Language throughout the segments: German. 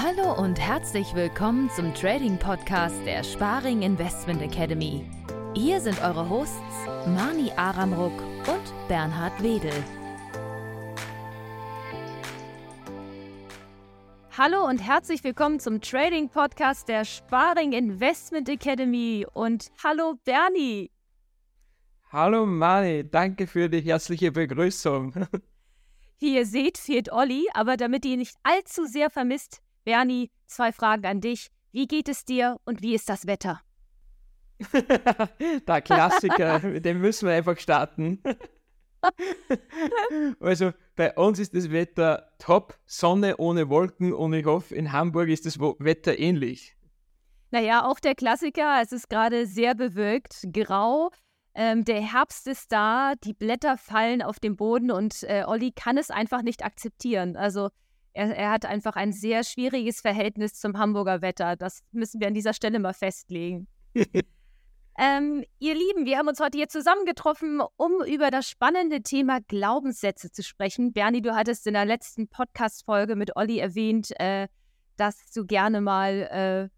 Hallo und herzlich willkommen zum Trading Podcast der Sparing Investment Academy. Hier sind eure Hosts Mani Aramruck und Bernhard Wedel. Hallo und herzlich willkommen zum Trading Podcast der Sparing Investment Academy und hallo Bernie. Hallo Mani, danke für die herzliche Begrüßung. Wie ihr seht, fehlt Olli, aber damit ihr nicht allzu sehr vermisst, Bernie, zwei Fragen an dich. Wie geht es dir und wie ist das Wetter? Der Klassiker, mit dem müssen wir einfach starten. also bei uns ist das Wetter top, Sonne ohne Wolken und ich hoffe, in Hamburg ist das Wetter ähnlich. Naja, auch der Klassiker, es ist gerade sehr bewölkt, grau. Ähm, der Herbst ist da, die Blätter fallen auf den Boden und äh, Olli kann es einfach nicht akzeptieren. Also er, er hat einfach ein sehr schwieriges Verhältnis zum Hamburger Wetter. Das müssen wir an dieser Stelle mal festlegen. ähm, ihr Lieben, wir haben uns heute hier zusammengetroffen, um über das spannende Thema Glaubenssätze zu sprechen. Bernie, du hattest in der letzten Podcast-Folge mit Olli erwähnt, äh, dass du gerne mal äh,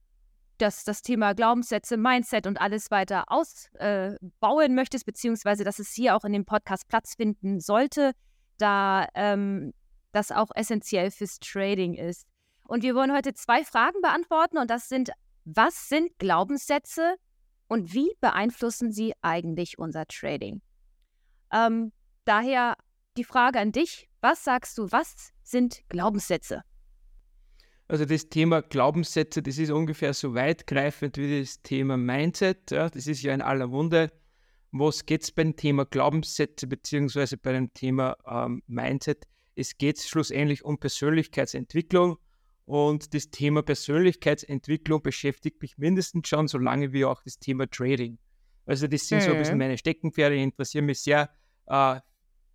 das, das Thema Glaubenssätze, Mindset und alles weiter ausbauen äh, möchtest, beziehungsweise dass es hier auch in dem Podcast Platz finden sollte. Da ähm, das auch essentiell fürs Trading ist. Und wir wollen heute zwei Fragen beantworten und das sind, was sind Glaubenssätze und wie beeinflussen sie eigentlich unser Trading? Ähm, daher die Frage an dich, was sagst du, was sind Glaubenssätze? Also das Thema Glaubenssätze, das ist ungefähr so weitgreifend wie das Thema Mindset. Ja, das ist ja in aller Munde. Was geht es beim Thema Glaubenssätze beziehungsweise bei dem Thema ähm, Mindset? Es geht schlussendlich um Persönlichkeitsentwicklung und das Thema Persönlichkeitsentwicklung beschäftigt mich mindestens schon so lange wie auch das Thema Trading. Also das sind mhm. so ein bisschen mhm. meine Steckenpferde, die interessieren mich sehr äh,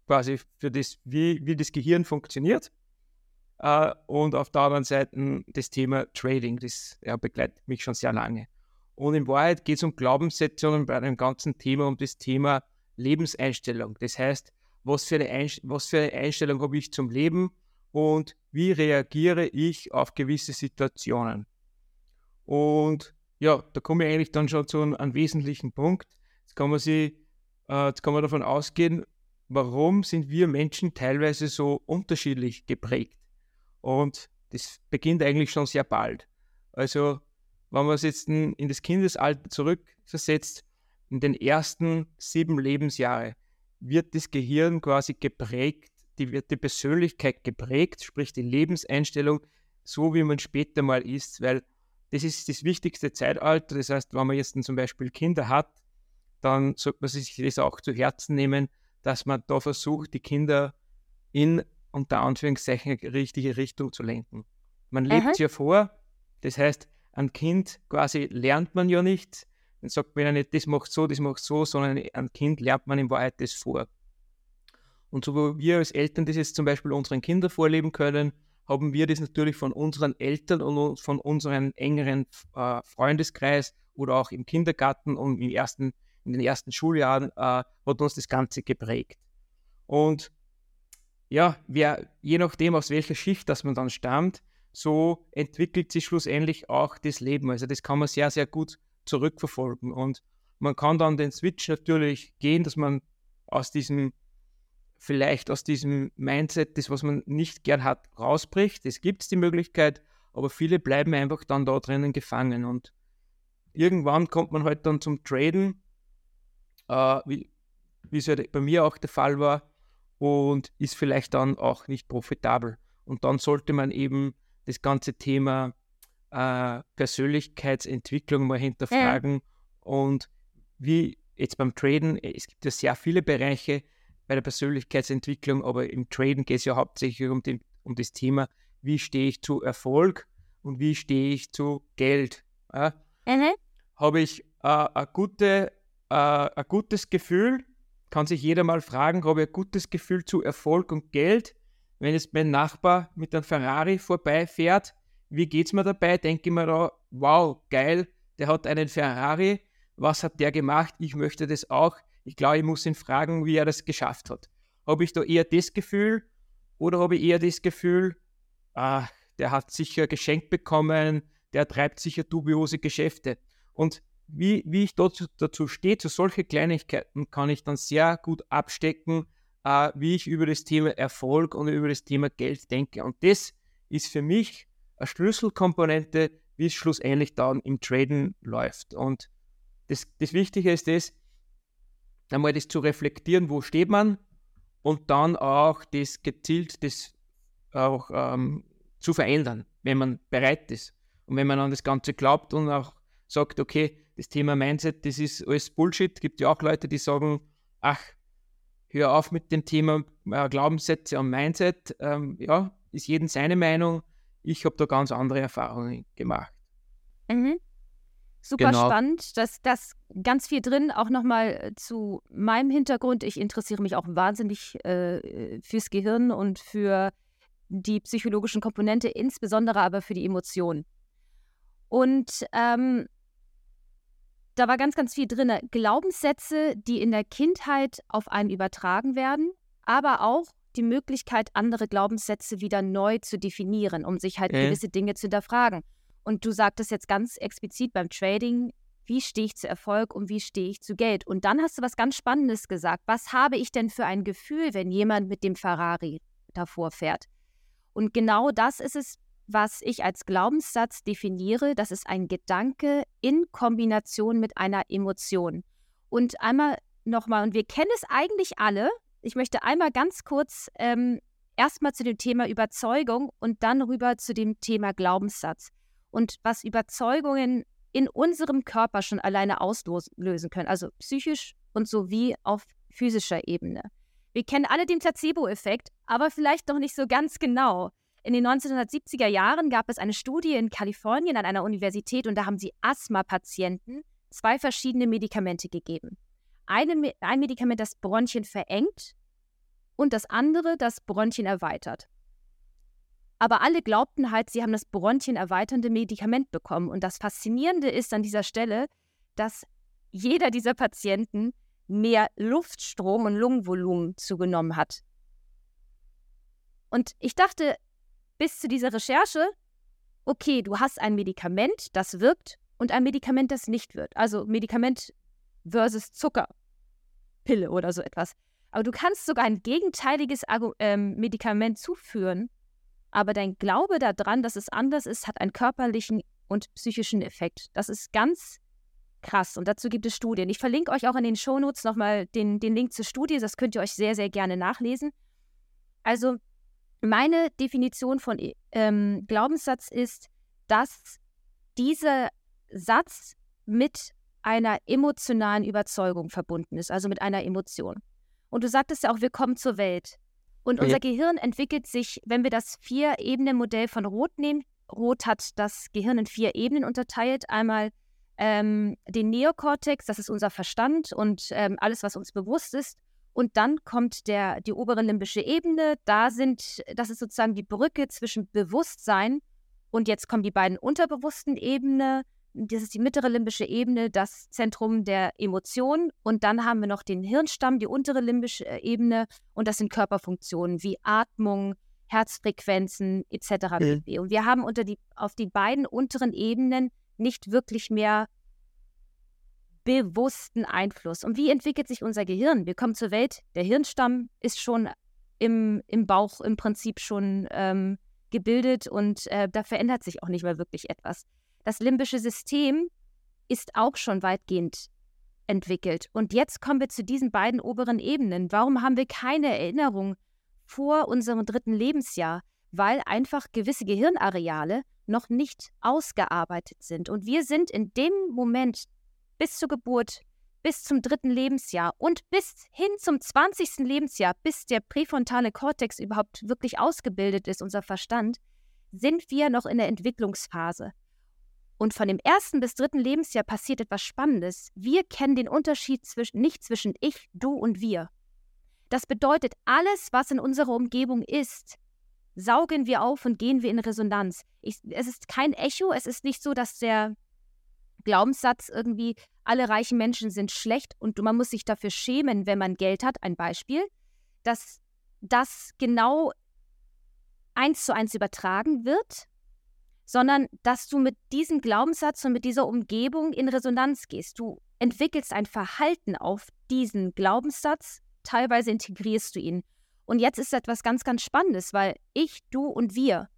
quasi für das, wie, wie das Gehirn funktioniert. Uh, und auf der anderen Seite das Thema Trading, das ja, begleitet mich schon sehr lange. Und in Wahrheit geht es um Glaubenssätze und bei dem ganzen Thema um das Thema Lebenseinstellung. Das heißt, was für eine, was für eine Einstellung habe ich zum Leben und wie reagiere ich auf gewisse Situationen. Und ja, da komme ich eigentlich dann schon zu einem, einem wesentlichen Punkt. Jetzt kann man sich, äh, jetzt kann man davon ausgehen, warum sind wir Menschen teilweise so unterschiedlich geprägt. Und das beginnt eigentlich schon sehr bald. Also, wenn man es jetzt in das Kindesalter zurückversetzt, in den ersten sieben Lebensjahre, wird das Gehirn quasi geprägt, die wird die Persönlichkeit geprägt, sprich die Lebenseinstellung, so wie man später mal ist, weil das ist das wichtigste Zeitalter. Das heißt, wenn man jetzt zum Beispiel Kinder hat, dann sollte man sich das auch zu Herzen nehmen, dass man da versucht, die Kinder in unter Anführungszeichen richtige Richtung zu lenken. Man lebt es ja vor, das heißt, ein Kind quasi lernt man ja nicht, dann sagt man ja nicht, das macht so, das macht so, sondern ein Kind lernt man in Wahrheit das vor. Und so wie wir als Eltern das jetzt zum Beispiel unseren Kindern vorleben können, haben wir das natürlich von unseren Eltern und von unserem engeren äh, Freundeskreis oder auch im Kindergarten und im ersten, in den ersten Schuljahren äh, hat uns das Ganze geprägt. Und ja, wer, je nachdem, aus welcher Schicht das man dann stammt, so entwickelt sich schlussendlich auch das Leben. Also das kann man sehr, sehr gut zurückverfolgen. Und man kann dann den Switch natürlich gehen, dass man aus diesem, vielleicht aus diesem Mindset, das, was man nicht gern hat, rausbricht. Es gibt die Möglichkeit, aber viele bleiben einfach dann da drinnen gefangen. Und irgendwann kommt man halt dann zum Traden, äh, wie, wie es halt bei mir auch der Fall war, und ist vielleicht dann auch nicht profitabel. Und dann sollte man eben das ganze Thema äh, Persönlichkeitsentwicklung mal hinterfragen. Ja. Und wie jetzt beim Traden, es gibt ja sehr viele Bereiche bei der Persönlichkeitsentwicklung, aber im Traden geht es ja hauptsächlich um, den, um das Thema, wie stehe ich zu Erfolg und wie stehe ich zu Geld. Ja? Mhm. Habe ich äh, ein, gute, äh, ein gutes Gefühl, kann sich jeder mal fragen, habe ich ein gutes Gefühl zu Erfolg und Geld? Wenn jetzt mein Nachbar mit einem Ferrari vorbeifährt, wie geht es mir dabei? Denke ich mir da, wow, geil, der hat einen Ferrari, was hat der gemacht? Ich möchte das auch. Ich glaube, ich muss ihn fragen, wie er das geschafft hat. Habe ich da eher das Gefühl oder habe ich eher das Gefühl, ah, der hat sicher geschenkt bekommen, der treibt sicher dubiose Geschäfte. Und wie, wie ich dazu, dazu stehe, zu solchen Kleinigkeiten, kann ich dann sehr gut abstecken, äh, wie ich über das Thema Erfolg und über das Thema Geld denke. Und das ist für mich eine Schlüsselkomponente, wie es schlussendlich dann im Traden läuft. Und das, das Wichtige ist das, einmal das zu reflektieren, wo steht man und dann auch das gezielt das auch ähm, zu verändern, wenn man bereit ist. Und wenn man an das Ganze glaubt und auch sagt, okay, das Thema Mindset, das ist alles Bullshit. Gibt ja auch Leute, die sagen, ach, hör auf mit dem Thema äh, Glaubenssätze und Mindset. Ähm, ja, ist jedem seine Meinung. Ich habe da ganz andere Erfahrungen gemacht. Mhm. Super genau. spannend. Das, das ganz viel drin, auch nochmal zu meinem Hintergrund. Ich interessiere mich auch wahnsinnig äh, fürs Gehirn und für die psychologischen Komponente, insbesondere aber für die Emotionen. Und ähm, da war ganz, ganz viel drin. Glaubenssätze, die in der Kindheit auf einen übertragen werden, aber auch die Möglichkeit, andere Glaubenssätze wieder neu zu definieren, um sich halt okay. gewisse Dinge zu hinterfragen. Und du sagtest jetzt ganz explizit beim Trading, wie stehe ich zu Erfolg und wie stehe ich zu Geld? Und dann hast du was ganz Spannendes gesagt. Was habe ich denn für ein Gefühl, wenn jemand mit dem Ferrari davor fährt? Und genau das ist es, was ich als Glaubenssatz definiere, das ist ein Gedanke in Kombination mit einer Emotion. Und einmal nochmal, und wir kennen es eigentlich alle, ich möchte einmal ganz kurz ähm, erstmal zu dem Thema Überzeugung und dann rüber zu dem Thema Glaubenssatz. Und was Überzeugungen in unserem Körper schon alleine auslösen können, also psychisch und sowie auf physischer Ebene. Wir kennen alle den Placebo-Effekt, aber vielleicht noch nicht so ganz genau. In den 1970er Jahren gab es eine Studie in Kalifornien an einer Universität und da haben sie Asthma-Patienten zwei verschiedene Medikamente gegeben. Eine, ein Medikament, das Bronchien verengt und das andere, das Bronchien erweitert. Aber alle glaubten halt, sie haben das Bronchien erweiternde Medikament bekommen. Und das Faszinierende ist an dieser Stelle, dass jeder dieser Patienten mehr Luftstrom und Lungenvolumen zugenommen hat. Und ich dachte, bis zu dieser Recherche, okay, du hast ein Medikament, das wirkt und ein Medikament, das nicht wirkt. Also Medikament versus Zuckerpille oder so etwas. Aber du kannst sogar ein gegenteiliges ähm, Medikament zuführen, aber dein Glaube daran, dass es anders ist, hat einen körperlichen und psychischen Effekt. Das ist ganz krass und dazu gibt es Studien. Ich verlinke euch auch in den Shownotes nochmal den, den Link zur Studie, das könnt ihr euch sehr, sehr gerne nachlesen. Also meine Definition von ähm, Glaubenssatz ist, dass dieser Satz mit einer emotionalen Überzeugung verbunden ist, also mit einer Emotion. Und du sagtest ja auch, wir kommen zur Welt. Und unser ja. Gehirn entwickelt sich, wenn wir das Vier-Ebenen-Modell von Rot nehmen. Rot hat das Gehirn in vier Ebenen unterteilt. Einmal ähm, den Neokortex, das ist unser Verstand und ähm, alles, was uns bewusst ist. Und dann kommt der, die obere limbische Ebene. Da sind, das ist sozusagen die Brücke zwischen Bewusstsein und jetzt kommen die beiden unterbewussten Ebenen. Das ist die mittlere limbische Ebene, das Zentrum der Emotionen. Und dann haben wir noch den Hirnstamm, die untere limbische äh, Ebene. Und das sind Körperfunktionen wie Atmung, Herzfrequenzen etc. Mhm. Und wir haben unter die, auf die beiden unteren Ebenen nicht wirklich mehr bewussten Einfluss. Und wie entwickelt sich unser Gehirn? Wir kommen zur Welt, der Hirnstamm ist schon im, im Bauch im Prinzip schon ähm, gebildet und äh, da verändert sich auch nicht mehr wirklich etwas. Das limbische System ist auch schon weitgehend entwickelt. Und jetzt kommen wir zu diesen beiden oberen Ebenen. Warum haben wir keine Erinnerung vor unserem dritten Lebensjahr? Weil einfach gewisse Gehirnareale noch nicht ausgearbeitet sind. Und wir sind in dem Moment bis zur Geburt, bis zum dritten Lebensjahr und bis hin zum 20. Lebensjahr, bis der präfrontale Kortex überhaupt wirklich ausgebildet ist, unser Verstand, sind wir noch in der Entwicklungsphase. Und von dem ersten bis dritten Lebensjahr passiert etwas Spannendes. Wir kennen den Unterschied zwischen, nicht zwischen ich, du und wir. Das bedeutet, alles, was in unserer Umgebung ist, saugen wir auf und gehen wir in Resonanz. Ich, es ist kein Echo, es ist nicht so, dass der Glaubenssatz irgendwie, alle reichen Menschen sind schlecht und man muss sich dafür schämen, wenn man Geld hat, ein Beispiel, dass das genau eins zu eins übertragen wird sondern dass du mit diesem Glaubenssatz und mit dieser Umgebung in Resonanz gehst. Du entwickelst ein Verhalten auf diesen Glaubenssatz, teilweise integrierst du ihn. Und jetzt ist etwas ganz, ganz Spannendes, weil ich, du und wir,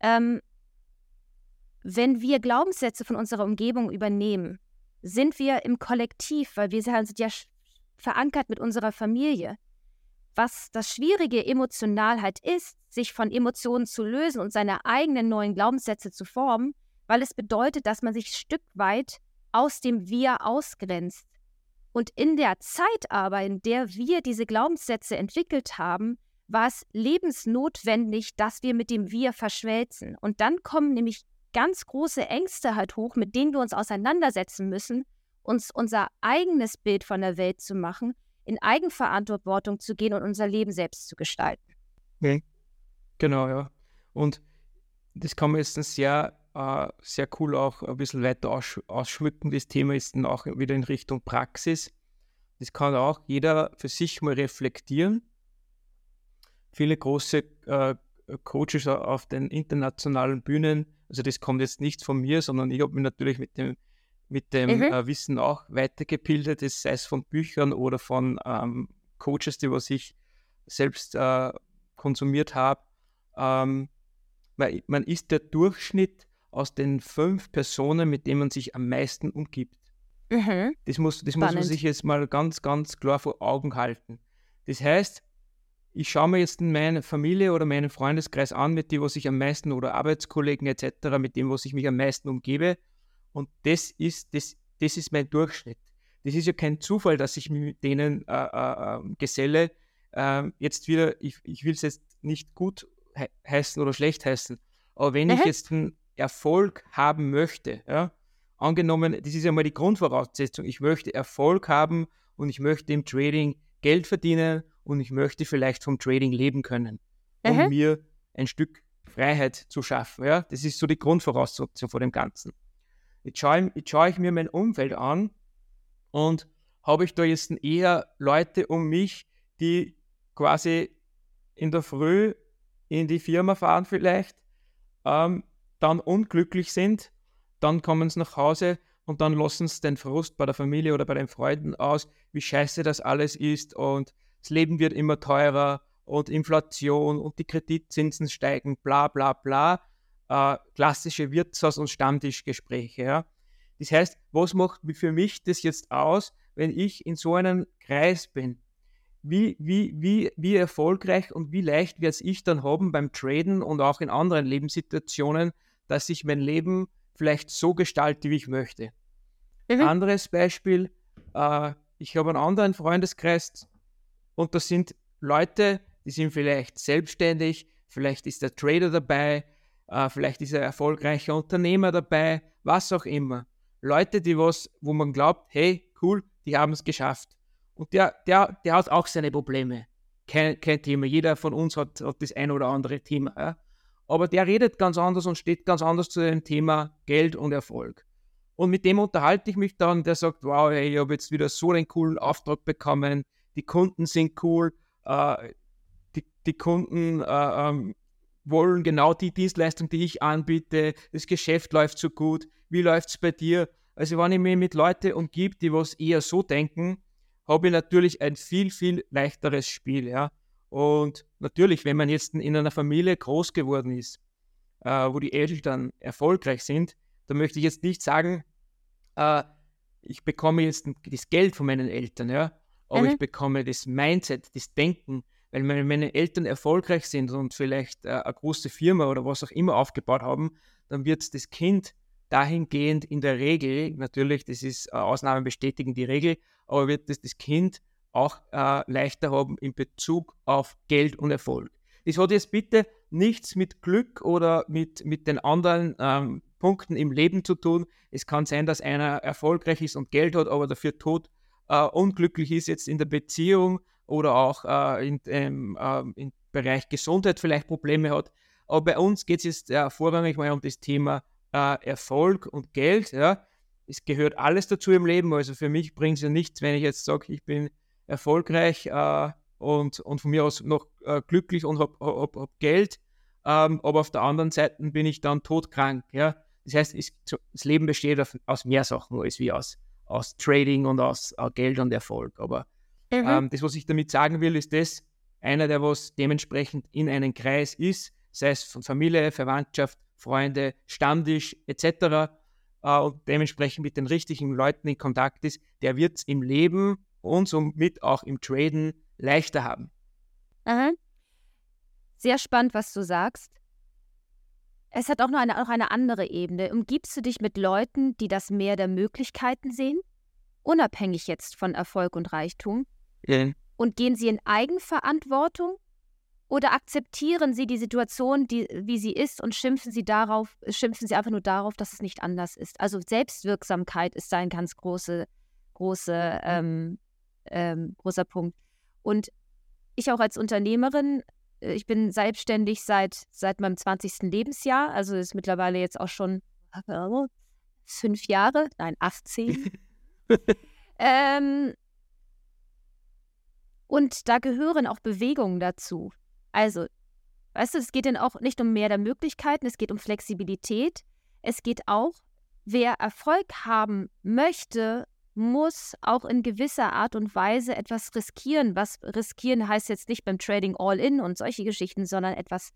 ähm, wenn wir Glaubenssätze von unserer Umgebung übernehmen, sind wir im Kollektiv, weil wir sind ja verankert mit unserer Familie. Was das Schwierige emotional halt ist, sich von Emotionen zu lösen und seine eigenen neuen Glaubenssätze zu formen, weil es bedeutet, dass man sich ein Stück weit aus dem Wir ausgrenzt. Und in der Zeit aber, in der wir diese Glaubenssätze entwickelt haben, war es lebensnotwendig, dass wir mit dem Wir verschmelzen. Und dann kommen nämlich ganz große Ängste halt hoch, mit denen wir uns auseinandersetzen müssen, uns unser eigenes Bild von der Welt zu machen, in Eigenverantwortung zu gehen und unser Leben selbst zu gestalten. Okay. Genau, ja. Und das kann man jetzt sehr, äh, sehr cool auch ein bisschen weiter aussch ausschmücken. Das Thema ist dann auch wieder in Richtung Praxis. Das kann auch jeder für sich mal reflektieren. Viele große äh, Coaches auf den internationalen Bühnen, also das kommt jetzt nicht von mir, sondern ich habe mich natürlich mit dem mit dem mhm. äh, Wissen auch weitergebildet, sei es von Büchern oder von ähm, Coaches, die was ich selbst äh, konsumiert habe. Ähm, man, man ist der Durchschnitt aus den fünf Personen, mit denen man sich am meisten umgibt. Mhm. Das, muss, das muss man sich jetzt mal ganz, ganz klar vor Augen halten. Das heißt, ich schaue mir jetzt meine Familie oder meinen Freundeskreis an, mit dem, was ich am meisten oder Arbeitskollegen etc., mit dem, was ich mich am meisten umgebe und das ist, das, das ist mein Durchschnitt. Das ist ja kein Zufall, dass ich mich mit denen äh, äh, ähm, geselle. Ähm, jetzt wieder, ich, ich will es jetzt nicht gut he heißen oder schlecht heißen, aber wenn mhm. ich jetzt einen Erfolg haben möchte, ja, angenommen, das ist ja mal die Grundvoraussetzung, ich möchte Erfolg haben und ich möchte im Trading Geld verdienen und ich möchte vielleicht vom Trading leben können, um mhm. mir ein Stück Freiheit zu schaffen. Ja? Das ist so die Grundvoraussetzung vor dem Ganzen. Jetzt schaue, jetzt schaue ich mir mein Umfeld an und habe ich da jetzt eher Leute um mich, die quasi in der Früh in die Firma fahren vielleicht, ähm, dann unglücklich sind, dann kommen sie nach Hause und dann lassen sie den Frust bei der Familie oder bei den Freunden aus, wie scheiße das alles ist und das Leben wird immer teurer und Inflation und die Kreditzinsen steigen, bla bla bla äh, klassische Wirtshaus- und Stammtischgespräche. Ja? Das heißt, was macht für mich das jetzt aus, wenn ich in so einem Kreis bin? Wie, wie, wie, wie erfolgreich und wie leicht werde ich dann haben beim Traden und auch in anderen Lebenssituationen, dass ich mein Leben vielleicht so gestalte, wie ich möchte. Mhm. Anderes Beispiel, äh, ich habe einen anderen Freundeskreis und da sind Leute, die sind vielleicht selbstständig, vielleicht ist der Trader dabei, äh, vielleicht ist ein erfolgreicher Unternehmer dabei, was auch immer. Leute, die was, wo man glaubt, hey, cool, die haben es geschafft. Und der, der, der hat auch seine Probleme. Kein, kein Thema. Jeder von uns hat, hat das ein oder andere Thema. Ja? Aber der redet ganz anders und steht ganz anders zu dem Thema Geld und Erfolg. Und mit dem unterhalte ich mich dann, der sagt, wow, ey, ich habe jetzt wieder so einen coolen Auftrag bekommen, die Kunden sind cool, äh, die, die Kunden äh, ähm, wollen genau die Dienstleistung, die ich anbiete. Das Geschäft läuft so gut. Wie läuft es bei dir? Also wenn ich mich mit Leuten umgib, die was eher so denken, habe ich natürlich ein viel, viel leichteres Spiel. Ja? Und natürlich, wenn man jetzt in einer Familie groß geworden ist, äh, wo die Eltern erfolgreich sind, dann möchte ich jetzt nicht sagen, äh, ich bekomme jetzt das Geld von meinen Eltern, ja, aber mhm. ich bekomme das Mindset, das Denken, weil wenn meine Eltern erfolgreich sind und vielleicht äh, eine große Firma oder was auch immer aufgebaut haben, dann wird das Kind dahingehend in der Regel, natürlich, das ist äh, Ausnahmen bestätigen die Regel, aber wird das, das Kind auch äh, leichter haben in Bezug auf Geld und Erfolg. Das hat jetzt bitte nichts mit Glück oder mit, mit den anderen ähm, Punkten im Leben zu tun. Es kann sein, dass einer erfolgreich ist und Geld hat, aber dafür tot äh, unglücklich ist jetzt in der Beziehung oder auch äh, in, ähm, äh, im Bereich Gesundheit vielleicht Probleme hat. Aber bei uns geht es jetzt äh, vorrangig mal um das Thema äh, Erfolg und Geld. Ja. Es gehört alles dazu im Leben. Also für mich bringt es ja nichts, wenn ich jetzt sage, ich bin erfolgreich äh, und, und von mir aus noch äh, glücklich und habe hab, hab Geld. ähm, aber auf der anderen Seite bin ich dann todkrank. Ja? Das heißt, es, das Leben besteht auf, aus mehr Sachen als wie aus, aus Trading und aus uh, Geld und Erfolg. Aber mhm. ähm, das, was ich damit sagen will, ist das, einer, der was dementsprechend in einem Kreis ist, sei es von Familie, Verwandtschaft, Freunde, Stammtisch etc. Äh, und dementsprechend mit den richtigen Leuten in Kontakt ist, der wird es im Leben und somit auch im Traden leichter haben. Mhm. Sehr spannend, was du sagst. Es hat auch noch eine, auch eine andere Ebene. Umgibst du dich mit Leuten, die das Meer der Möglichkeiten sehen? Unabhängig jetzt von Erfolg und Reichtum? Ja. Und gehen sie in Eigenverantwortung? Oder akzeptieren sie die Situation, die, wie sie ist, und schimpfen sie darauf, schimpfen sie einfach nur darauf, dass es nicht anders ist? Also Selbstwirksamkeit ist da ein ganz große, große, ähm, ähm, großer Punkt. Und ich auch als Unternehmerin, äh, ich bin selbstständig seit, seit meinem 20. Lebensjahr, also ist mittlerweile jetzt auch schon äh, fünf Jahre, nein, 18. ähm, und da gehören auch Bewegungen dazu. Also, weißt du, es geht dann auch nicht um mehr der Möglichkeiten, es geht um Flexibilität. Es geht auch, wer Erfolg haben möchte, muss auch in gewisser Art und Weise etwas riskieren. Was riskieren heißt jetzt nicht beim Trading All-In und solche Geschichten, sondern etwas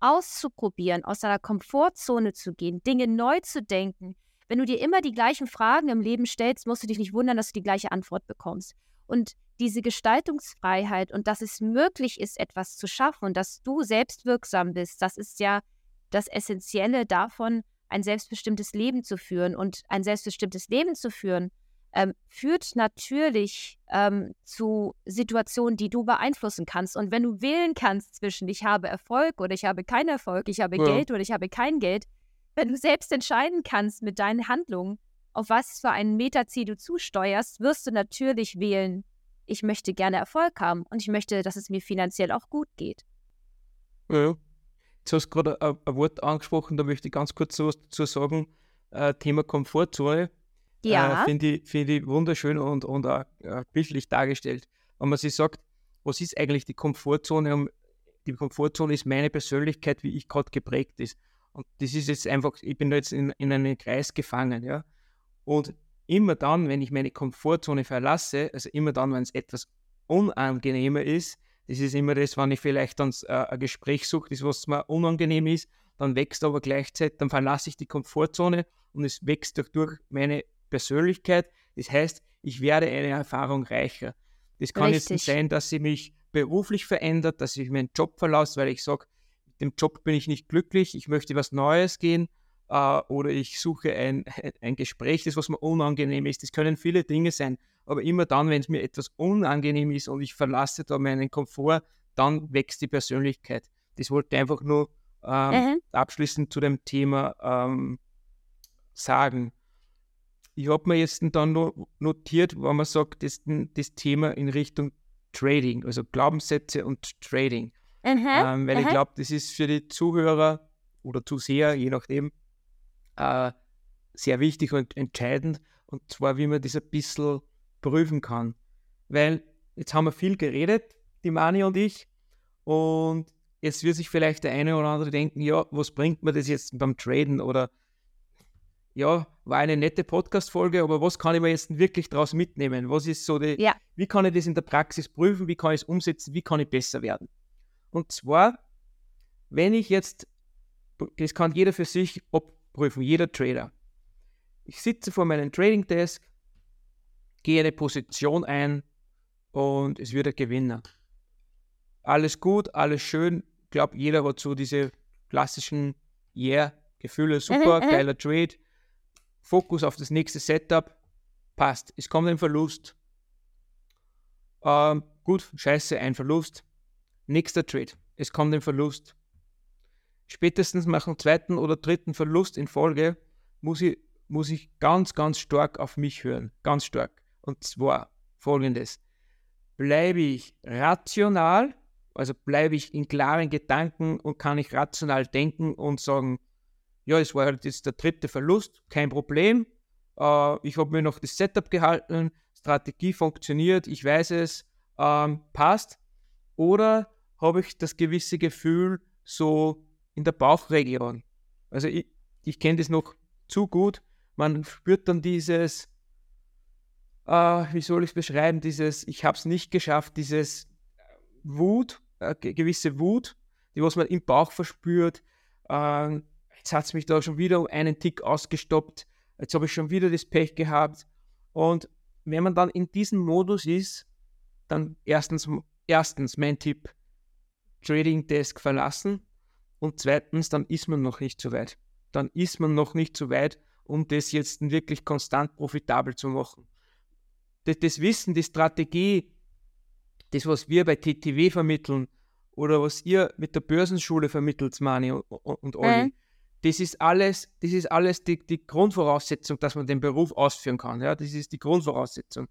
auszuprobieren, aus seiner Komfortzone zu gehen, Dinge neu zu denken. Wenn du dir immer die gleichen Fragen im Leben stellst, musst du dich nicht wundern, dass du die gleiche Antwort bekommst. Und diese Gestaltungsfreiheit und dass es möglich ist, etwas zu schaffen und dass du selbstwirksam bist, das ist ja das Essentielle davon, ein selbstbestimmtes Leben zu führen. Und ein selbstbestimmtes Leben zu führen, ähm, führt natürlich ähm, zu Situationen, die du beeinflussen kannst. Und wenn du wählen kannst zwischen ich habe Erfolg oder ich habe keinen Erfolg, ich habe ja. Geld oder ich habe kein Geld, wenn du selbst entscheiden kannst mit deinen Handlungen, auf was für einen Metaziel du zusteuerst, wirst du natürlich wählen, ich möchte gerne Erfolg haben und ich möchte, dass es mir finanziell auch gut geht. Ja, jetzt hast du gerade ein, ein Wort angesprochen, da möchte ich ganz kurz was dazu sagen. Äh, Thema Komfortzone ja. Äh, Finde ich, find ich wunderschön und, und auch äh, bildlich dargestellt. Wenn man sich sagt, was ist eigentlich die Komfortzone? Die Komfortzone ist meine Persönlichkeit, wie ich gerade geprägt ist. Und das ist jetzt einfach, ich bin jetzt in, in einen Kreis gefangen, ja. Und immer dann, wenn ich meine Komfortzone verlasse, also immer dann, wenn es etwas unangenehmer ist, das ist immer das, wenn ich vielleicht dann äh, ein Gespräch suche, das was mir unangenehm ist, dann wächst aber gleichzeitig, dann verlasse ich die Komfortzone und es wächst durch meine Persönlichkeit. Das heißt, ich werde eine Erfahrung reicher. Das kann Richtig. jetzt sein, dass sie mich beruflich verändert, dass ich meinen Job verlasse, weil ich sage, mit dem Job bin ich nicht glücklich, ich möchte was Neues gehen äh, oder ich suche ein, ein Gespräch, das was mir unangenehm ist. Das können viele Dinge sein, aber immer dann, wenn es mir etwas unangenehm ist und ich verlasse da meinen Komfort, dann wächst die Persönlichkeit. Das wollte ich einfach nur ähm, mhm. abschließend zu dem Thema ähm, sagen. Ich habe mir jetzt dann noch notiert, wenn man sagt, das, das Thema in Richtung Trading, also Glaubenssätze und Trading. Mhm. Ähm, weil mhm. ich glaube, das ist für die Zuhörer oder Zuseher, je nachdem, äh, sehr wichtig und entscheidend. Und zwar, wie man das ein bisschen prüfen kann. Weil jetzt haben wir viel geredet, die Mani und ich. Und jetzt wird sich vielleicht der eine oder andere denken, ja, was bringt mir das jetzt beim Traden? Oder ja, war eine nette Podcast-Folge, aber was kann ich mir jetzt wirklich daraus mitnehmen? Was ist so die, ja. wie kann ich das in der Praxis prüfen? Wie kann ich es umsetzen? Wie kann ich besser werden? Und zwar, wenn ich jetzt, das kann jeder für sich abprüfen, jeder Trader. Ich sitze vor meinem Trading Desk, gehe eine Position ein und es wird ein Gewinner. Alles gut, alles schön. Ich glaube, jeder hat so diese klassischen Yeah-Gefühle, super, mhm, mhm. geiler Trade Fokus auf das nächste Setup, passt. Es kommt ein Verlust. Ähm, gut, scheiße, ein Verlust. Nächster Trade, es kommt ein Verlust. Spätestens nach dem zweiten oder dritten Verlust in Folge muss ich, muss ich ganz, ganz stark auf mich hören. Ganz stark. Und zwar folgendes. Bleibe ich rational, also bleibe ich in klaren Gedanken und kann ich rational denken und sagen, ja, es war halt jetzt der dritte Verlust, kein Problem. Äh, ich habe mir noch das Setup gehalten, Strategie funktioniert, ich weiß es, ähm, passt. Oder habe ich das gewisse Gefühl, so in der Bauchregion. Also ich, ich kenne das noch zu gut. Man spürt dann dieses, äh, wie soll ich es beschreiben, dieses, ich habe es nicht geschafft, dieses Wut, äh, gewisse Wut, die was man im Bauch verspürt. Äh, jetzt hat es mich da schon wieder um einen Tick ausgestoppt. Jetzt habe ich schon wieder das Pech gehabt. Und wenn man dann in diesem Modus ist, dann erstens, erstens mein Tipp, Trading Desk verlassen und zweitens, dann ist man noch nicht so weit. Dann ist man noch nicht so weit, um das jetzt wirklich konstant profitabel zu machen. Das, das Wissen, die Strategie, das, was wir bei TTW vermitteln oder was ihr mit der Börsenschule vermittelt, Mani und, und Olli, mhm. das ist alles, das ist alles die, die Grundvoraussetzung, dass man den Beruf ausführen kann. Ja? Das ist die Grundvoraussetzung.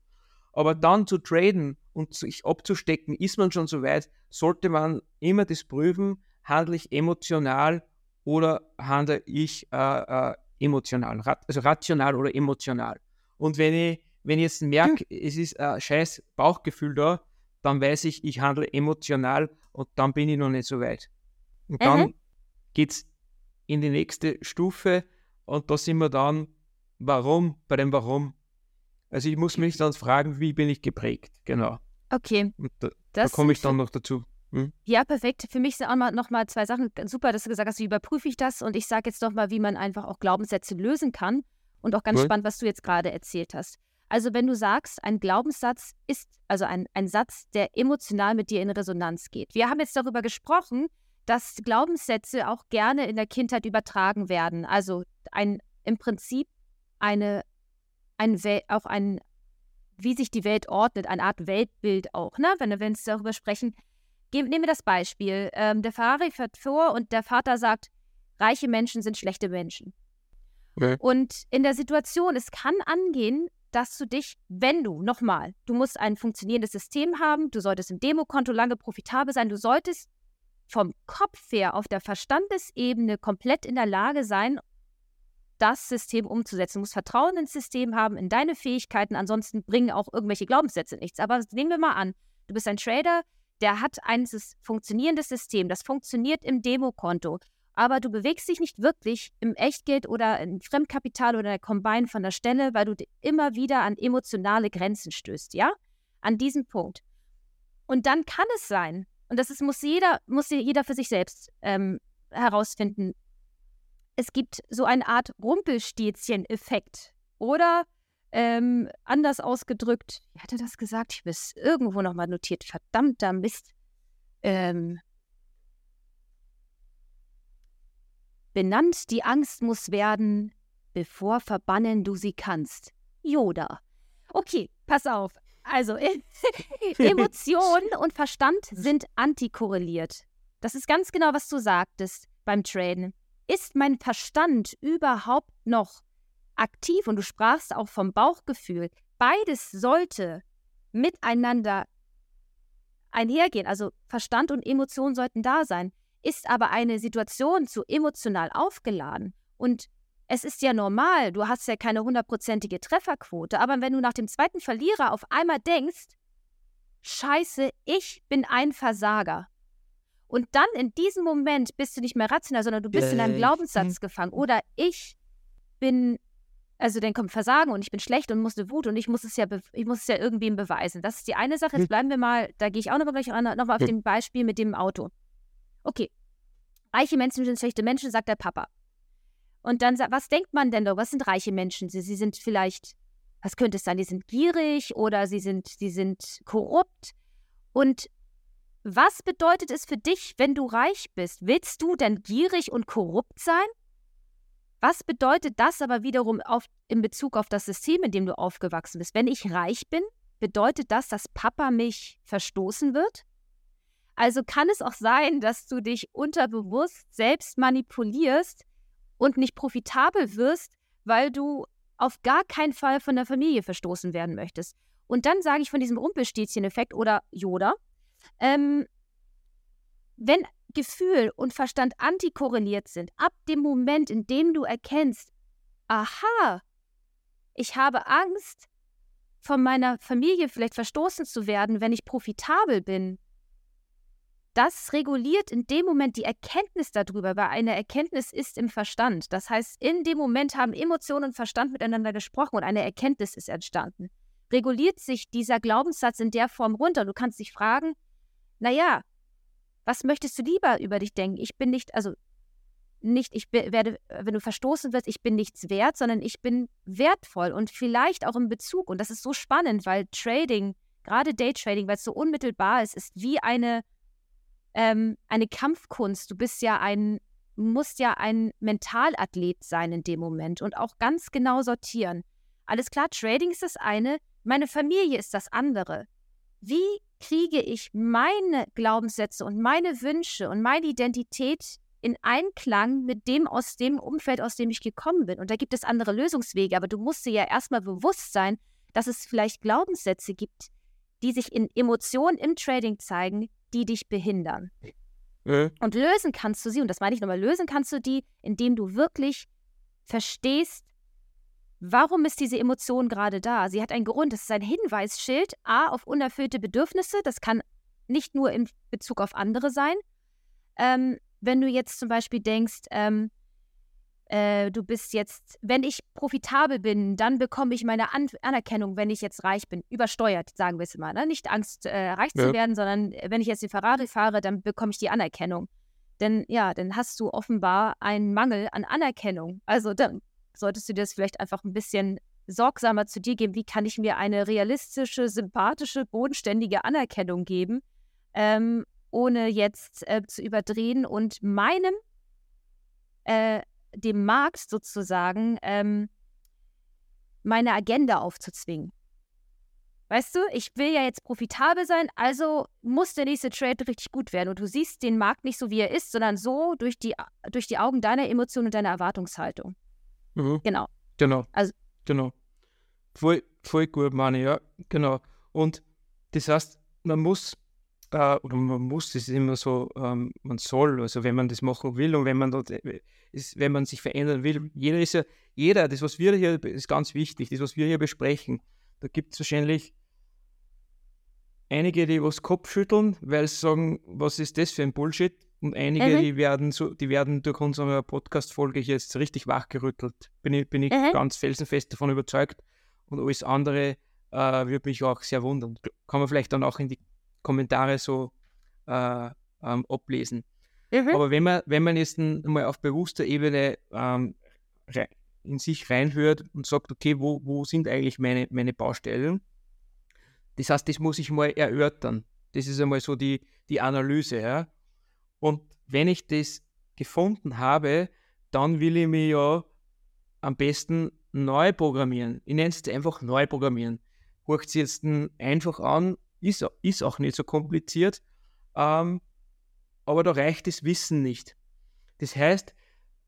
Aber dann zu traden und sich abzustecken, ist man schon so weit, sollte man immer das prüfen, handle ich emotional oder handle ich äh, äh, emotional, also rational oder emotional. Und wenn ich, wenn ich jetzt merke, hm. es ist ein scheiß Bauchgefühl da, dann weiß ich, ich handle emotional und dann bin ich noch nicht so weit. Und dann mhm. geht es in die nächste Stufe und da sind wir dann, warum, bei dem Warum. Also ich muss mich dann fragen, wie bin ich geprägt, genau. Okay. Und da, da komme ich dann noch dazu. Hm? Ja, perfekt. Für mich sind auch noch mal zwei Sachen super, dass du gesagt hast, wie überprüfe ich das? Und ich sage jetzt noch mal, wie man einfach auch Glaubenssätze lösen kann. Und auch ganz cool. spannend, was du jetzt gerade erzählt hast. Also wenn du sagst, ein Glaubenssatz ist, also ein, ein Satz, der emotional mit dir in Resonanz geht. Wir haben jetzt darüber gesprochen, dass Glaubenssätze auch gerne in der Kindheit übertragen werden. Also ein, im Prinzip eine ein auch ein, wie sich die Welt ordnet, eine Art Weltbild auch, ne? wenn wir jetzt darüber sprechen. Nehmen wir das Beispiel. Ähm, der Ferrari fährt vor und der Vater sagt, reiche Menschen sind schlechte Menschen. Okay. Und in der Situation, es kann angehen, dass du dich, wenn du, nochmal, du musst ein funktionierendes System haben, du solltest im Demokonto lange profitabel sein, du solltest vom Kopf her auf der Verstandesebene komplett in der Lage sein, das System umzusetzen. Du musst Vertrauen ins System haben, in deine Fähigkeiten. Ansonsten bringen auch irgendwelche Glaubenssätze nichts. Aber nehmen wir mal an, du bist ein Trader, der hat ein funktionierendes System. Das funktioniert im Demokonto. Aber du bewegst dich nicht wirklich im Echtgeld oder im Fremdkapital oder der Combine von der Stelle, weil du immer wieder an emotionale Grenzen stößt, ja? An diesem Punkt. Und dann kann es sein, und das ist, muss jeder, muss jeder für sich selbst ähm, herausfinden, es gibt so eine Art Rumpelstilzchen-Effekt. Oder ähm, anders ausgedrückt, wie hat er das gesagt? Ich habe es irgendwo nochmal notiert. Verdammter Mist. Ähm, benannt, die Angst muss werden, bevor verbannen du sie kannst. Yoda. Okay, pass auf. Also, Emotion und Verstand sind antikorreliert. Das ist ganz genau, was du sagtest beim Traden ist mein Verstand überhaupt noch aktiv? Und du sprachst auch vom Bauchgefühl. Beides sollte miteinander einhergehen. Also Verstand und Emotion sollten da sein. Ist aber eine Situation zu emotional aufgeladen und es ist ja normal, du hast ja keine hundertprozentige Trefferquote, aber wenn du nach dem zweiten Verlierer auf einmal denkst, Scheiße, ich bin ein Versager, und dann in diesem Moment bist du nicht mehr rational, sondern du bist in einem Glaubenssatz gefangen. Oder ich bin, also dann kommt Versagen und ich bin schlecht und muss eine Wut und ich muss es ja, ich muss es ja irgendwem beweisen. Das ist die eine Sache. Jetzt hm. bleiben wir mal, da gehe ich auch noch gleich noch mal auf hm. dem Beispiel mit dem Auto. Okay. Reiche Menschen sind schlechte Menschen, sagt der Papa. Und dann, was denkt man denn da? Was sind reiche Menschen? Sie, sie sind vielleicht, was könnte es sein? Die sind gierig oder sie sind, sie sind korrupt. Und was bedeutet es für dich, wenn du reich bist? Willst du denn gierig und korrupt sein? Was bedeutet das aber wiederum auf, in Bezug auf das System, in dem du aufgewachsen bist? Wenn ich reich bin, bedeutet das, dass Papa mich verstoßen wird? Also kann es auch sein, dass du dich unterbewusst selbst manipulierst und nicht profitabel wirst, weil du auf gar keinen Fall von der Familie verstoßen werden möchtest. Und dann sage ich von diesem Rumpelstilzchen-Effekt oder Yoda, ähm, wenn Gefühl und Verstand antikorreliert sind, ab dem Moment, in dem du erkennst, aha, ich habe Angst, von meiner Familie vielleicht verstoßen zu werden, wenn ich profitabel bin, das reguliert in dem Moment die Erkenntnis darüber, weil eine Erkenntnis ist im Verstand. Das heißt, in dem Moment haben Emotionen und Verstand miteinander gesprochen und eine Erkenntnis ist entstanden. Reguliert sich dieser Glaubenssatz in der Form runter. Du kannst dich fragen, naja, was möchtest du lieber über dich denken? Ich bin nicht, also nicht, ich werde, wenn du verstoßen wirst, ich bin nichts wert, sondern ich bin wertvoll und vielleicht auch im Bezug. Und das ist so spannend, weil Trading, gerade Daytrading, weil es so unmittelbar ist, ist wie eine, ähm, eine Kampfkunst. Du bist ja ein, musst ja ein Mentalathlet sein in dem Moment und auch ganz genau sortieren. Alles klar, Trading ist das eine, meine Familie ist das andere. Wie kriege ich meine Glaubenssätze und meine Wünsche und meine Identität in Einklang mit dem aus dem Umfeld, aus dem ich gekommen bin. Und da gibt es andere Lösungswege, aber du musst dir ja erstmal bewusst sein, dass es vielleicht Glaubenssätze gibt, die sich in Emotionen im Trading zeigen, die dich behindern. Äh. Und lösen kannst du sie, und das meine ich nochmal, lösen kannst du die, indem du wirklich verstehst, warum ist diese Emotion gerade da. Sie hat einen Grund, es ist ein Hinweisschild, a, auf unerfüllte Bedürfnisse, das kann nicht nur in Bezug auf andere sein, ähm, wenn du jetzt zum Beispiel denkst, ähm, äh, du bist jetzt, wenn ich profitabel bin, dann bekomme ich meine An Anerkennung, wenn ich jetzt reich bin. Übersteuert, sagen wir es mal. Ne? Nicht Angst, äh, reich ja. zu werden, sondern äh, wenn ich jetzt den Ferrari fahre, dann bekomme ich die Anerkennung. Denn ja, dann hast du offenbar einen Mangel an Anerkennung. Also dann solltest du dir das vielleicht einfach ein bisschen sorgsamer zu dir geben. Wie kann ich mir eine realistische, sympathische, bodenständige Anerkennung geben? Ähm, ohne jetzt äh, zu überdrehen und meinem, äh, dem Markt sozusagen, ähm, meine Agenda aufzuzwingen. Weißt du, ich will ja jetzt profitabel sein, also muss der nächste Trade richtig gut werden. Und du siehst den Markt nicht so, wie er ist, sondern so durch die, durch die Augen deiner Emotionen und deiner Erwartungshaltung. Mhm. Genau. Genau. Also, genau. Voll, voll gut, meine ja, genau. Und das heißt, man muss äh, oder man muss, das ist immer so, ähm, man soll, also wenn man das machen will und wenn man dort äh, ist, wenn man sich verändern will, jeder ist ja, jeder, das was wir hier, ist ganz wichtig, das was wir hier besprechen, da gibt es wahrscheinlich einige, die was Kopf schütteln, weil sie sagen, was ist das für ein Bullshit? Und einige, mhm. die werden so, die werden durch unsere Podcast-Folge jetzt richtig wachgerüttelt. Bin ich, bin ich mhm. ganz felsenfest davon überzeugt. Und alles andere äh, würde mich auch sehr wundern. Kann man vielleicht dann auch in die Kommentare so äh, ähm, ablesen. Mhm. Aber wenn man, wenn man jetzt mal auf bewusster Ebene ähm, in sich reinhört und sagt, okay, wo, wo sind eigentlich meine, meine Baustellen? Das heißt, das muss ich mal erörtern. Das ist einmal so die, die Analyse. Ja? Und wenn ich das gefunden habe, dann will ich mich ja am besten neu programmieren. Ich nenne es einfach neu programmieren. Hört es jetzt einfach an ist, ist auch nicht so kompliziert. Ähm, aber da reicht das Wissen nicht. Das heißt,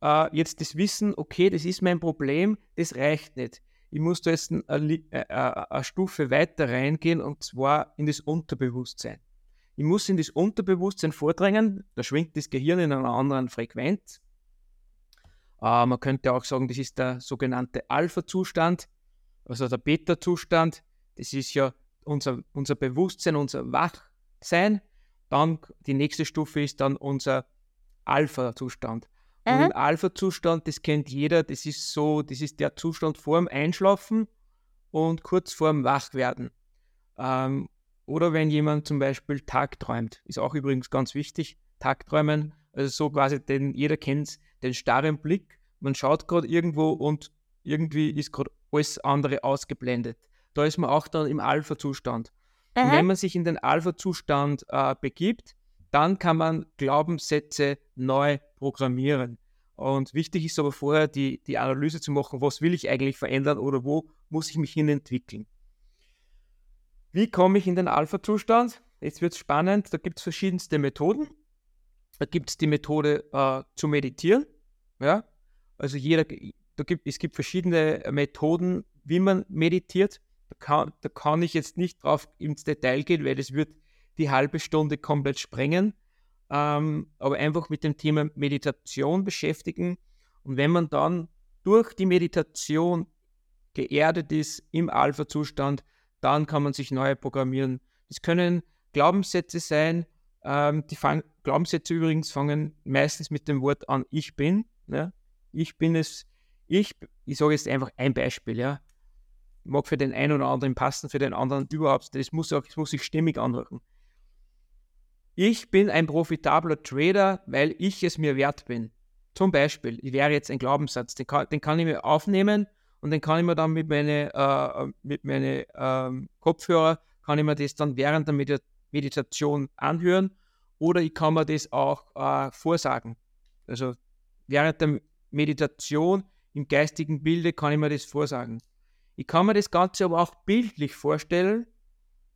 äh, jetzt das Wissen, okay, das ist mein Problem, das reicht nicht. Ich muss da jetzt eine, eine, äh, äh, eine Stufe weiter reingehen und zwar in das Unterbewusstsein. Ich muss in das Unterbewusstsein vordrängen, da schwingt das Gehirn in einer anderen Frequenz. Äh, man könnte auch sagen, das ist der sogenannte Alpha-Zustand, also der Beta-Zustand. Das ist ja unser, unser Bewusstsein, unser Wachsein. Dann die nächste Stufe ist dann unser Alpha-Zustand. Und im Alpha-Zustand, das kennt jeder, das ist so, das ist der Zustand vor dem Einschlafen und kurz vor dem Wachwerden. Ähm, oder wenn jemand zum Beispiel tagträumt, ist auch übrigens ganz wichtig, Tagträumen, also so quasi, den, jeder kennt den starren Blick, man schaut gerade irgendwo und irgendwie ist gerade alles andere ausgeblendet da ist man auch dann im Alpha-Zustand. Und wenn man sich in den Alpha-Zustand äh, begibt, dann kann man Glaubenssätze neu programmieren. Und wichtig ist aber vorher die, die Analyse zu machen, was will ich eigentlich verändern oder wo muss ich mich hin entwickeln. Wie komme ich in den Alpha-Zustand? Jetzt wird es spannend, da gibt es verschiedenste Methoden. Da gibt es die Methode äh, zu meditieren. Ja? Also jeder, da gibt, es gibt verschiedene Methoden, wie man meditiert. Da kann, da kann ich jetzt nicht drauf ins Detail gehen, weil das wird die halbe Stunde komplett sprengen. Ähm, aber einfach mit dem Thema Meditation beschäftigen. Und wenn man dann durch die Meditation geerdet ist im Alpha-Zustand, dann kann man sich neu programmieren. Das können Glaubenssätze sein, Ähm, die fang, Glaubenssätze übrigens fangen meistens mit dem Wort an, ich bin. Ja? Ich bin es, ich, ich sage jetzt einfach ein Beispiel, ja. Mag für den einen oder anderen passen, für den anderen überhaupt. Das muss, auch, das muss sich stimmig anhören. Ich bin ein profitabler Trader, weil ich es mir wert bin. Zum Beispiel, ich wäre jetzt ein Glaubenssatz, den kann, den kann ich mir aufnehmen und den kann ich mir dann mit meinen äh, mit meine, ähm, Kopfhörer, kann ich mir das dann während der Medit Meditation anhören oder ich kann mir das auch äh, vorsagen. Also während der Meditation im geistigen Bilde kann ich mir das vorsagen. Ich kann mir das Ganze aber auch bildlich vorstellen.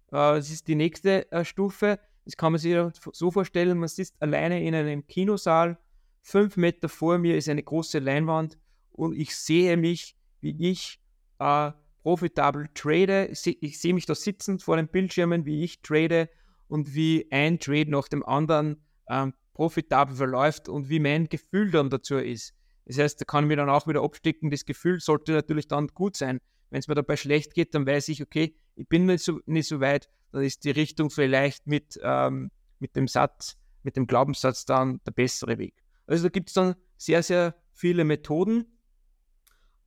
Äh, das ist die nächste äh, Stufe. Das kann man sich so vorstellen, man sitzt alleine in einem Kinosaal, fünf Meter vor mir ist eine große Leinwand und ich sehe mich, wie ich äh, profitabel trade. Ich sehe seh mich da sitzend vor den Bildschirmen, wie ich trade und wie ein Trade nach dem anderen ähm, profitabel verläuft und wie mein Gefühl dann dazu ist. Das heißt, da kann ich mir dann auch wieder abstecken. Das Gefühl sollte natürlich dann gut sein. Wenn es mir dabei schlecht geht, dann weiß ich, okay, ich bin nicht so, nicht so weit, dann ist die Richtung vielleicht mit, ähm, mit dem Satz, mit dem Glaubenssatz dann der bessere Weg. Also da gibt es dann sehr, sehr viele Methoden.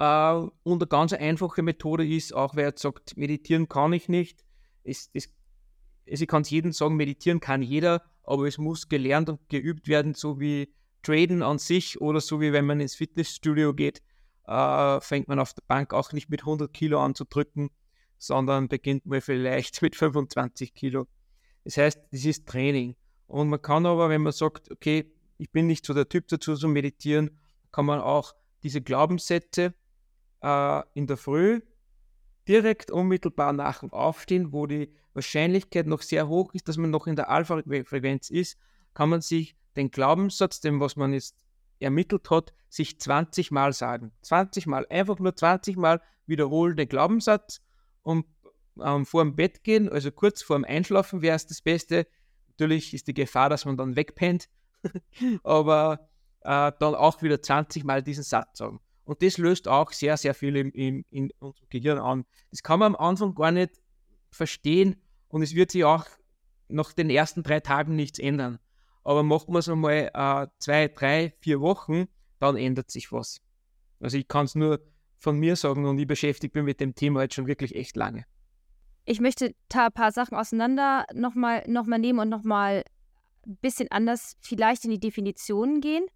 Äh, und eine ganz einfache Methode ist, auch wer jetzt sagt, meditieren kann ich nicht, ist, ist ich kann es jedem sagen, meditieren kann jeder, aber es muss gelernt und geübt werden, so wie Traden an sich oder so wie wenn man ins Fitnessstudio geht, äh, fängt man auf der Bank auch nicht mit 100 Kilo an zu drücken, sondern beginnt man vielleicht mit 25 Kilo. Das heißt, das ist Training. Und man kann aber, wenn man sagt, okay, ich bin nicht so der Typ dazu zu meditieren, kann man auch diese Glaubenssätze äh, in der Früh direkt unmittelbar nach dem Aufstehen, wo die Wahrscheinlichkeit noch sehr hoch ist, dass man noch in der Alpha-Frequenz ist, kann man sich den Glaubenssatz, dem was man jetzt ermittelt hat, sich 20 Mal sagen. 20 Mal, einfach nur 20 Mal wiederholen den Glaubenssatz und ähm, vor dem Bett gehen, also kurz vor dem Einschlafen wäre es das Beste. Natürlich ist die Gefahr, dass man dann wegpennt, aber äh, dann auch wieder 20 Mal diesen Satz sagen. Und das löst auch sehr, sehr viel im, im, in unserem Gehirn an. Das kann man am Anfang gar nicht verstehen und es wird sich auch nach den ersten drei Tagen nichts ändern. Aber machen wir es einmal äh, zwei, drei, vier Wochen, dann ändert sich was. Also ich kann es nur von mir sagen und ich beschäftige mich mit dem Thema jetzt schon wirklich echt lange. Ich möchte da ein paar Sachen auseinander nochmal noch mal nehmen und nochmal ein bisschen anders vielleicht in die Definitionen gehen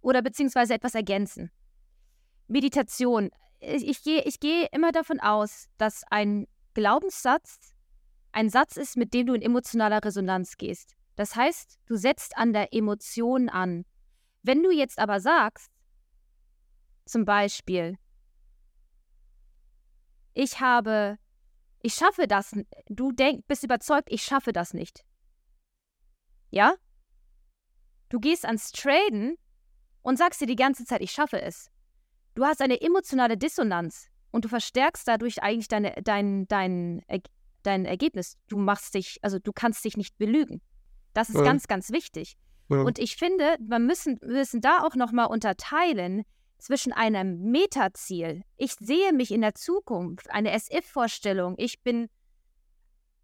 oder beziehungsweise etwas ergänzen. Meditation. Ich, ich gehe ich geh immer davon aus, dass ein Glaubenssatz ein Satz ist, mit dem du in emotionaler Resonanz gehst. Das heißt, du setzt an der Emotion an. Wenn du jetzt aber sagst, zum Beispiel, ich habe, ich schaffe das, du denk, bist überzeugt, ich schaffe das nicht. Ja? Du gehst ans Traden und sagst dir die ganze Zeit, ich schaffe es. Du hast eine emotionale Dissonanz und du verstärkst dadurch eigentlich deine, dein, dein, dein Ergebnis. Du machst dich, also du kannst dich nicht belügen. Das ist ja. ganz, ganz wichtig. Ja. Und ich finde, wir müssen, müssen da auch nochmal unterteilen zwischen einem Metaziel. Ich sehe mich in der Zukunft, eine SF-Vorstellung. Ich bin,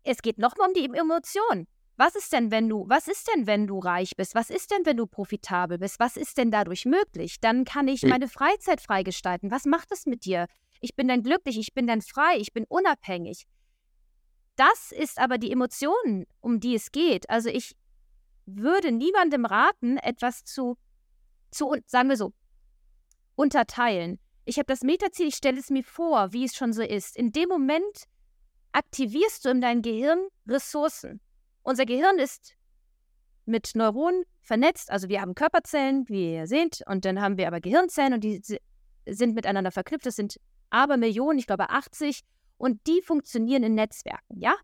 es geht nochmal um die Emotion. Was ist denn, wenn du, was ist denn, wenn du reich bist? Was ist denn, wenn du profitabel bist? Was ist denn dadurch möglich? Dann kann ich hm. meine Freizeit freigestalten. Was macht es mit dir? Ich bin dann glücklich, ich bin dann frei, ich bin unabhängig. Das ist aber die Emotion, um die es geht. Also ich würde niemandem raten, etwas zu, zu sagen wir so, unterteilen. Ich habe das Metaziel, ich stelle es mir vor, wie es schon so ist. In dem Moment aktivierst du in deinem Gehirn Ressourcen. Unser Gehirn ist mit Neuronen vernetzt. Also wir haben Körperzellen, wie ihr seht, und dann haben wir aber Gehirnzellen und die sind miteinander verknüpft. Das sind aber Millionen, ich glaube 80, und die funktionieren in Netzwerken, ja?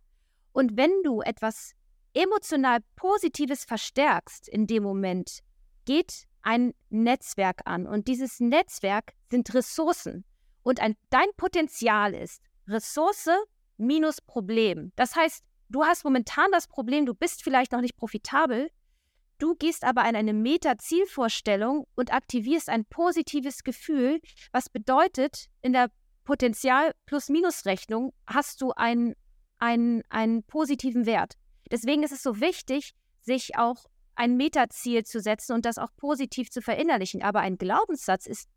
Und wenn du etwas emotional Positives verstärkst in dem Moment, geht ein Netzwerk an. Und dieses Netzwerk sind Ressourcen. Und ein, dein Potenzial ist Ressource minus Problem. Das heißt, Du hast momentan das Problem, du bist vielleicht noch nicht profitabel, du gehst aber in eine Meta-Zielvorstellung und aktivierst ein positives Gefühl, was bedeutet, in der Potenzial-Plus-Minus-Rechnung hast du einen, einen, einen positiven Wert. Deswegen ist es so wichtig, sich auch ein Metaziel zu setzen und das auch positiv zu verinnerlichen. Aber ein Glaubenssatz ist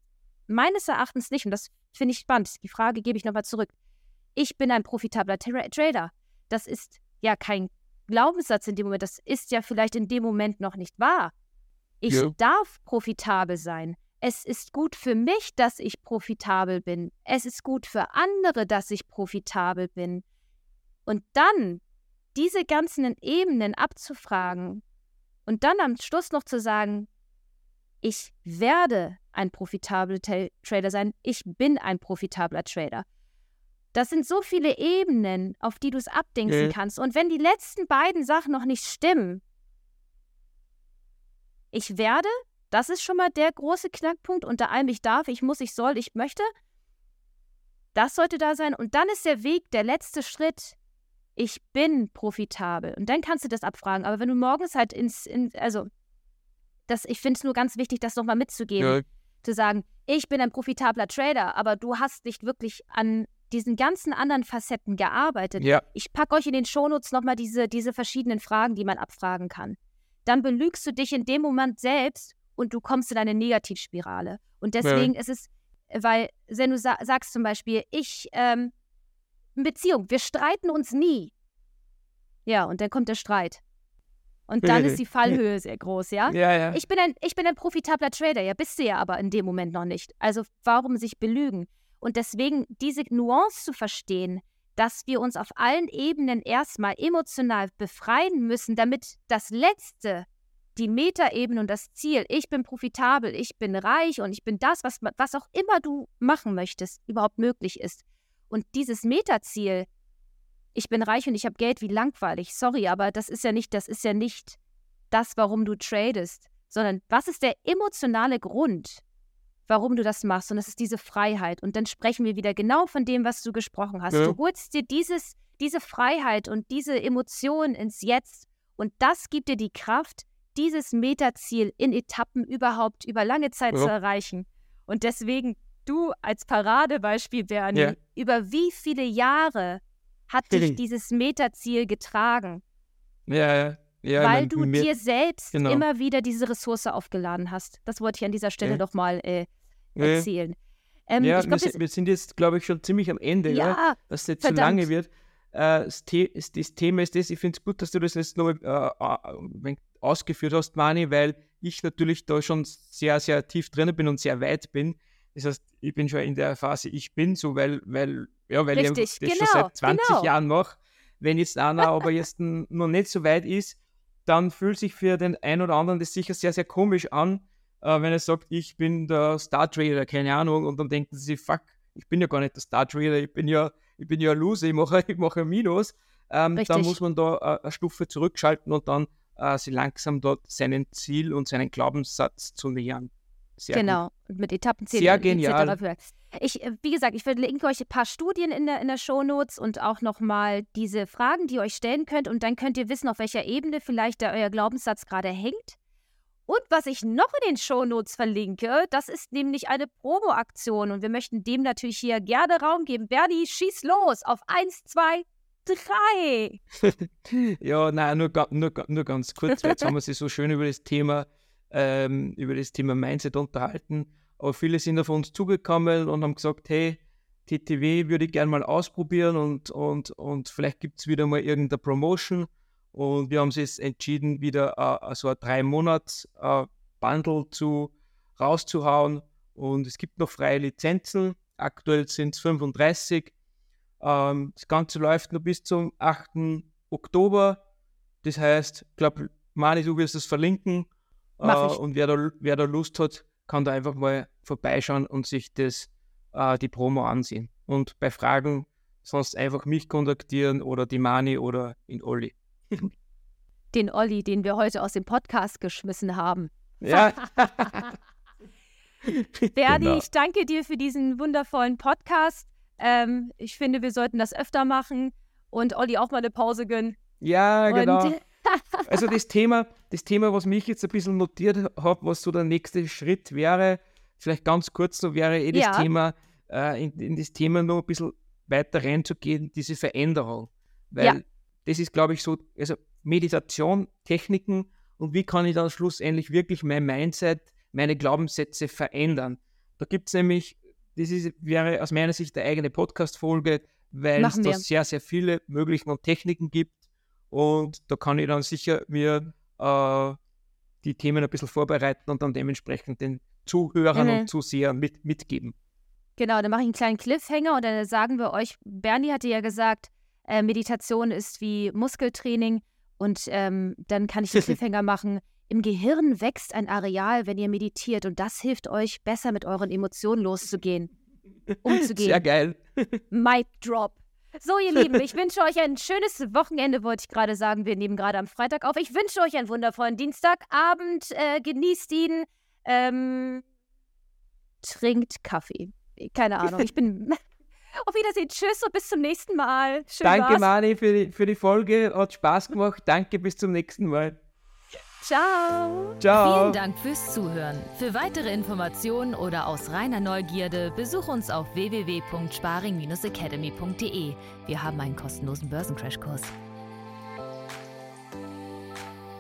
meines Erachtens nicht, und das finde ich spannend, die Frage gebe ich nochmal zurück. Ich bin ein profitabler Tra Trader. Das ist ja kein Glaubenssatz in dem Moment. Das ist ja vielleicht in dem Moment noch nicht wahr. Ich ja. darf profitabel sein. Es ist gut für mich, dass ich profitabel bin. Es ist gut für andere, dass ich profitabel bin. Und dann diese ganzen Ebenen abzufragen und dann am Schluss noch zu sagen, ich werde ein profitabler Trader sein, ich bin ein profitabler Trader. Das sind so viele Ebenen, auf die du es abdingsen ja. kannst. Und wenn die letzten beiden Sachen noch nicht stimmen, ich werde, das ist schon mal der große Knackpunkt, unter allem ich darf, ich muss, ich soll, ich möchte. Das sollte da sein. Und dann ist der Weg, der letzte Schritt, ich bin profitabel. Und dann kannst du das abfragen. Aber wenn du morgens halt ins, in, also, das, ich finde es nur ganz wichtig, das nochmal mitzugeben. Ja. Zu sagen, ich bin ein profitabler Trader, aber du hast nicht wirklich an diesen ganzen anderen Facetten gearbeitet. Ja. Ich packe euch in den Shownotes nochmal diese, diese verschiedenen Fragen, die man abfragen kann. Dann belügst du dich in dem Moment selbst und du kommst in eine Negativspirale. Und deswegen ja. ist es, weil, wenn du sa sagst zum Beispiel, ich, ähm, Beziehung, wir streiten uns nie. Ja, und dann kommt der Streit. Und dann ist die Fallhöhe sehr groß, ja? Ja, ja. Ich bin, ein, ich bin ein profitabler Trader, ja, bist du ja aber in dem Moment noch nicht. Also warum sich belügen? Und deswegen diese Nuance zu verstehen, dass wir uns auf allen Ebenen erstmal emotional befreien müssen, damit das Letzte, die Metaebene und das Ziel, ich bin profitabel, ich bin reich und ich bin das, was, was auch immer du machen möchtest, überhaupt möglich ist. Und dieses Metaziel, ich bin reich und ich habe Geld, wie langweilig. Sorry, aber das ist ja nicht, das ist ja nicht das, warum du tradest, sondern was ist der emotionale Grund, warum du das machst. Und das ist diese Freiheit. Und dann sprechen wir wieder genau von dem, was du gesprochen hast. Ja. Du holst dir dieses, diese Freiheit und diese Emotion ins Jetzt. Und das gibt dir die Kraft, dieses Metaziel in Etappen überhaupt über lange Zeit ja. zu erreichen. Und deswegen, du als Paradebeispiel, Bernie, ja. über wie viele Jahre hat dich dieses Metaziel getragen? Ja, ja. Ja, weil du dir selbst genau. immer wieder diese Ressource aufgeladen hast. Das wollte ich an dieser Stelle ja. doch mal äh, erzählen. Ähm, ja, glaub, wir, wir, sind jetzt, glaube ich, schon ziemlich am Ende, ja, ja dass es jetzt verdammt. zu lange wird. Äh, das, The das, Thema ist das, ich finde es gut, dass du das jetzt noch äh, ausgeführt hast, Mani, weil ich natürlich da schon sehr, sehr tief drin bin und sehr weit bin. Das heißt, ich bin schon in der Phase, ich bin so, weil, weil, ja, weil Richtig, ich das genau, schon seit 20 genau. Jahren mache. Wenn jetzt einer aber jetzt noch nicht so weit ist, dann fühlt sich für den einen oder anderen das sicher sehr, sehr komisch an, äh, wenn er sagt, ich bin der Star Trader, keine Ahnung, und dann denken sie, fuck, ich bin ja gar nicht der Star Trader, ich bin ja, ich bin ja Loser, ich mache, ich mache ein Minus. Ähm, dann muss man da äh, eine Stufe zurückschalten und dann äh, sie langsam dort seinen Ziel und seinen Glaubenssatz zu nähern. Sehr genau, gut. mit Etappenzielen. Sehr genial. Ich, äh, wie gesagt, ich verlinke euch ein paar Studien in der, in der Shownotes und auch nochmal diese Fragen, die ihr euch stellen könnt. Und dann könnt ihr wissen, auf welcher Ebene vielleicht der, euer Glaubenssatz gerade hängt. Und was ich noch in den Shownotes verlinke, das ist nämlich eine Promo-Aktion und wir möchten dem natürlich hier gerne Raum geben. Bernie, schieß los auf 1, 2, 3. ja, nein, nur, nur, nur ganz kurz, weil jetzt haben wir sich so schön über das Thema, ähm, über das Thema Mindset unterhalten. Aber viele sind auf uns zugekommen und haben gesagt, hey, TTW würde ich gerne mal ausprobieren und, und, und vielleicht gibt es wieder mal irgendeine Promotion. Und wir haben uns jetzt entschieden, wieder uh, so ein drei Monats uh, Bundle zu, rauszuhauen. Und es gibt noch freie Lizenzen. Aktuell sind es 35. Ähm, das Ganze läuft noch bis zum 8. Oktober. Das heißt, ich glaube, Mani, du wirst es verlinken. Äh, und wer da, wer da Lust hat, kann da einfach mal vorbeischauen und sich das, äh, die Promo ansehen. Und bei Fragen sonst einfach mich kontaktieren oder die Mani oder in Olli. Den Olli, den wir heute aus dem Podcast geschmissen haben. Ja. Berdi, genau. ich danke dir für diesen wundervollen Podcast. Ähm, ich finde, wir sollten das öfter machen und Olli auch mal eine Pause gönnen. Ja, genau. also das Thema, das Thema, was mich jetzt ein bisschen notiert hat, was so der nächste Schritt wäre, vielleicht ganz kurz so wäre eh das ja. Thema, äh, in, in, das Thema noch ein bisschen weiter reinzugehen, diese Veränderung. Weil ja das ist, glaube ich, so, also Meditation, Techniken und wie kann ich dann schlussendlich wirklich mein Mindset, meine Glaubenssätze verändern. Da gibt es nämlich, das ist, wäre aus meiner Sicht eine eigene Podcast-Folge, weil es da sehr, sehr viele Möglichkeiten und Techniken gibt. Und da kann ich dann sicher mir äh, die Themen ein bisschen vorbereiten und dann dementsprechend den Zuhörern mhm. und Zusehern mit, mitgeben. Genau, dann mache ich einen kleinen Cliffhanger und dann sagen wir euch, Bernie hatte ja gesagt, äh, Meditation ist wie Muskeltraining und ähm, dann kann ich den Cliffhanger machen. Im Gehirn wächst ein Areal, wenn ihr meditiert und das hilft euch, besser mit euren Emotionen loszugehen, umzugehen. Sehr geil. Mic Drop. So, ihr Lieben, ich wünsche euch ein schönes Wochenende, wollte ich gerade sagen. Wir nehmen gerade am Freitag auf. Ich wünsche euch einen wundervollen Dienstagabend. Äh, genießt ihn. Ähm, trinkt Kaffee. Keine Ahnung. Ich bin. Auf Wiedersehen. Tschüss und bis zum nächsten Mal. Schön Danke, war's. Mani, für die, für die Folge. Hat Spaß gemacht. Danke, bis zum nächsten Mal. Ciao. Ciao. Vielen Dank fürs Zuhören. Für weitere Informationen oder aus reiner Neugierde besuch uns auf www.sparing-academy.de. Wir haben einen kostenlosen Börsencrashkurs.